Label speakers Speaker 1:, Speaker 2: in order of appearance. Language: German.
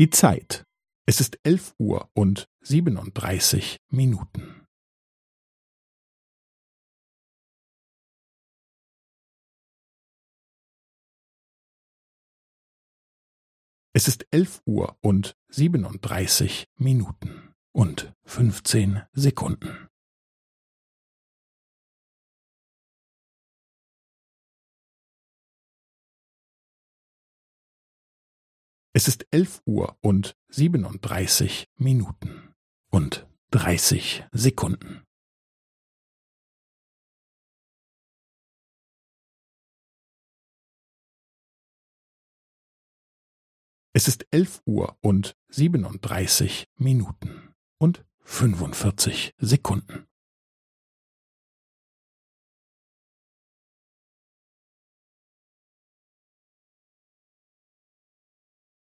Speaker 1: Die Zeit. Es ist elf Uhr und siebenunddreißig Minuten. Es ist elf Uhr und siebenunddreißig Minuten und fünfzehn Sekunden. Es ist elf Uhr und siebenunddreißig Minuten und dreißig Sekunden. Es ist elf Uhr und siebenunddreißig Minuten und fünfundvierzig Sekunden.